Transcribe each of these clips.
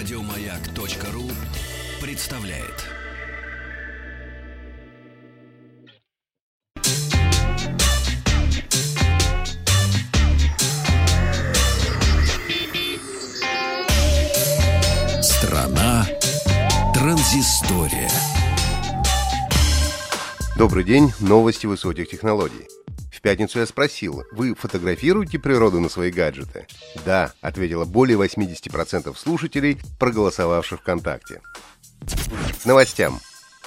Радиомаяк.ру представляет. Страна транзистория. Добрый день, новости высоких технологий. В пятницу я спросил, вы фотографируете природу на свои гаджеты? Да, ответило более 80% слушателей, проголосовавших ВКонтакте. Новостям.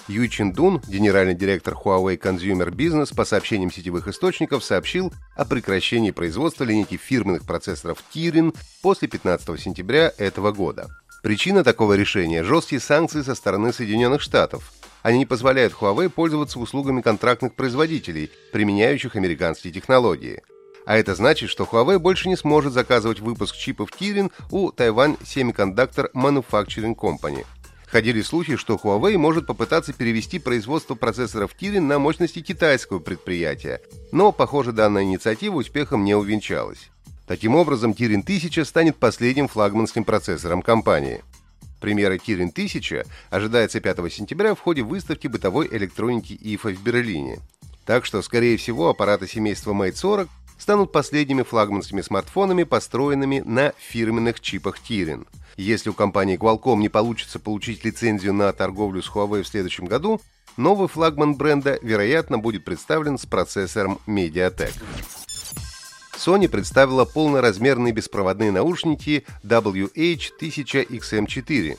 Ю Чин Дун, генеральный директор Huawei Consumer Business, по сообщениям сетевых источников, сообщил о прекращении производства линейки фирменных процессоров Kirin после 15 сентября этого года. Причина такого решения – жесткие санкции со стороны Соединенных Штатов – они не позволяют Huawei пользоваться услугами контрактных производителей, применяющих американские технологии. А это значит, что Huawei больше не сможет заказывать выпуск чипов Kirin у Taiwan Semiconductor Manufacturing Company. Ходили слухи, что Huawei может попытаться перевести производство процессоров Kirin на мощности китайского предприятия, но, похоже, данная инициатива успехом не увенчалась. Таким образом, Kirin 1000 станет последним флагманским процессором компании. Премьера Kirin 1000 ожидается 5 сентября в ходе выставки бытовой электроники ИФА в Берлине. Так что, скорее всего, аппараты семейства Mate 40 станут последними флагманскими смартфонами, построенными на фирменных чипах Kirin. Если у компании Qualcomm не получится получить лицензию на торговлю с Huawei в следующем году, новый флагман бренда, вероятно, будет представлен с процессором MediaTek. Sony представила полноразмерные беспроводные наушники WH-1000XM4.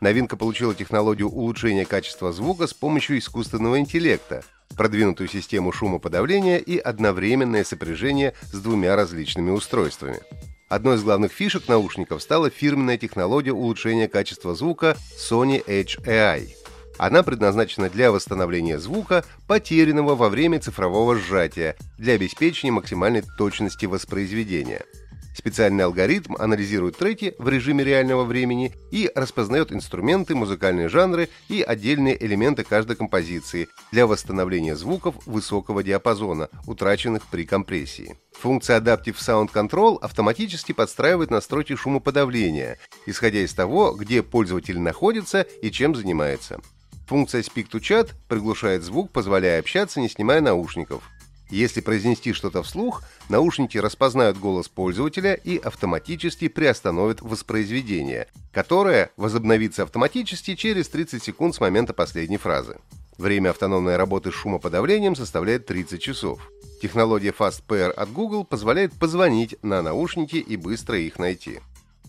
Новинка получила технологию улучшения качества звука с помощью искусственного интеллекта, продвинутую систему шумоподавления и одновременное сопряжение с двумя различными устройствами. Одной из главных фишек наушников стала фирменная технология улучшения качества звука Sony Edge AI – она предназначена для восстановления звука, потерянного во время цифрового сжатия, для обеспечения максимальной точности воспроизведения. Специальный алгоритм анализирует треки в режиме реального времени и распознает инструменты, музыкальные жанры и отдельные элементы каждой композиции для восстановления звуков высокого диапазона, утраченных при компрессии. Функция Adaptive Sound Control автоматически подстраивает настройки шумоподавления, исходя из того, где пользователь находится и чем занимается. Функция Speak to Chat приглушает звук, позволяя общаться, не снимая наушников. Если произнести что-то вслух, наушники распознают голос пользователя и автоматически приостановят воспроизведение, которое возобновится автоматически через 30 секунд с момента последней фразы. Время автономной работы с шумоподавлением составляет 30 часов. Технология FastPair от Google позволяет позвонить на наушники и быстро их найти.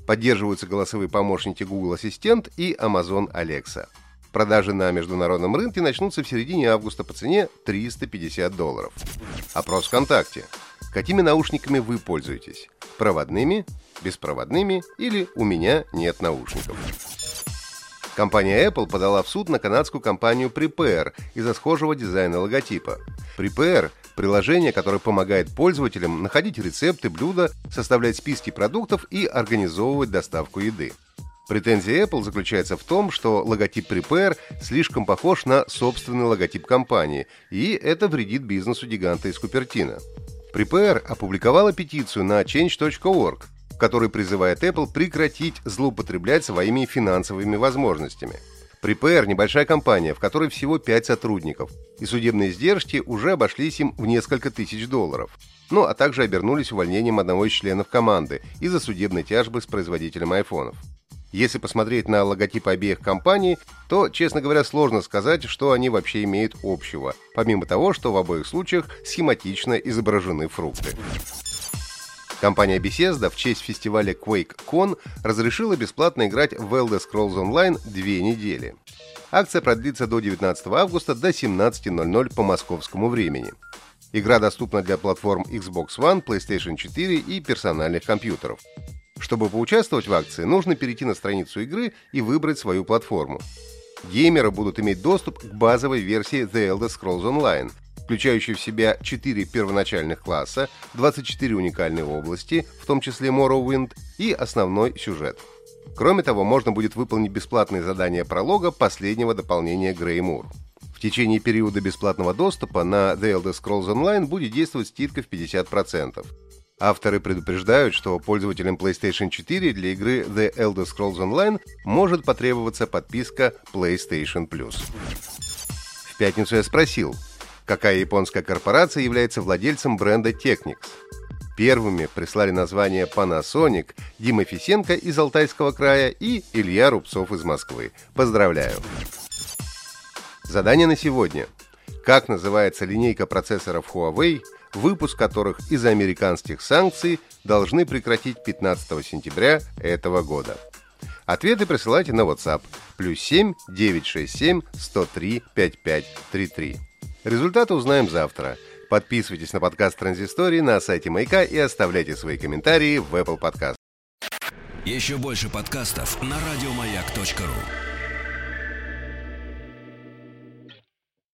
Поддерживаются голосовые помощники Google Ассистент и Amazon Alexa. Продажи на международном рынке начнутся в середине августа по цене 350 долларов. Опрос ВКонтакте. Какими наушниками вы пользуетесь? Проводными, беспроводными или у меня нет наушников? Компания Apple подала в суд на канадскую компанию Prepare из-за схожего дизайна логотипа. Prepare – приложение, которое помогает пользователям находить рецепты, блюда, составлять списки продуктов и организовывать доставку еды. Претензия Apple заключается в том, что логотип Prepare слишком похож на собственный логотип компании, и это вредит бизнесу гиганта из Купертино. Prepare опубликовала петицию на change.org, в которой призывает Apple прекратить злоупотреблять своими финансовыми возможностями. Prepare – небольшая компания, в которой всего 5 сотрудников, и судебные издержки уже обошлись им в несколько тысяч долларов. Ну, а также обернулись увольнением одного из членов команды из-за судебной тяжбы с производителем айфонов. Если посмотреть на логотипы обеих компаний, то, честно говоря, сложно сказать, что они вообще имеют общего, помимо того, что в обоих случаях схематично изображены фрукты. Компания Bethesda в честь фестиваля QuakeCon разрешила бесплатно играть в Elder Scrolls Online две недели. Акция продлится до 19 августа до 17.00 по московскому времени. Игра доступна для платформ Xbox One, PlayStation 4 и персональных компьютеров. Чтобы поучаствовать в акции, нужно перейти на страницу игры и выбрать свою платформу. Геймеры будут иметь доступ к базовой версии The Elder Scrolls Online, включающей в себя 4 первоначальных класса, 24 уникальные области, в том числе Morrowind, и основной сюжет. Кроме того, можно будет выполнить бесплатные задания пролога последнего дополнения Греймур. В течение периода бесплатного доступа на The Elder Scrolls Online будет действовать скидка в 50%. Авторы предупреждают, что пользователям PlayStation 4 для игры The Elder Scrolls Online может потребоваться подписка PlayStation Plus. В пятницу я спросил, какая японская корпорация является владельцем бренда Technics. Первыми прислали название Panasonic Дима Фисенко из Алтайского края и Илья Рубцов из Москвы. Поздравляю! Задание на сегодня. Как называется линейка процессоров Huawei, выпуск которых из-за американских санкций должны прекратить 15 сентября этого года? Ответы присылайте на WhatsApp плюс 7 967 103 5533. Результаты узнаем завтра. Подписывайтесь на подкаст Транзистории на сайте Маяка и оставляйте свои комментарии в Apple Podcast. Еще больше подкастов на радиомаяк.ру.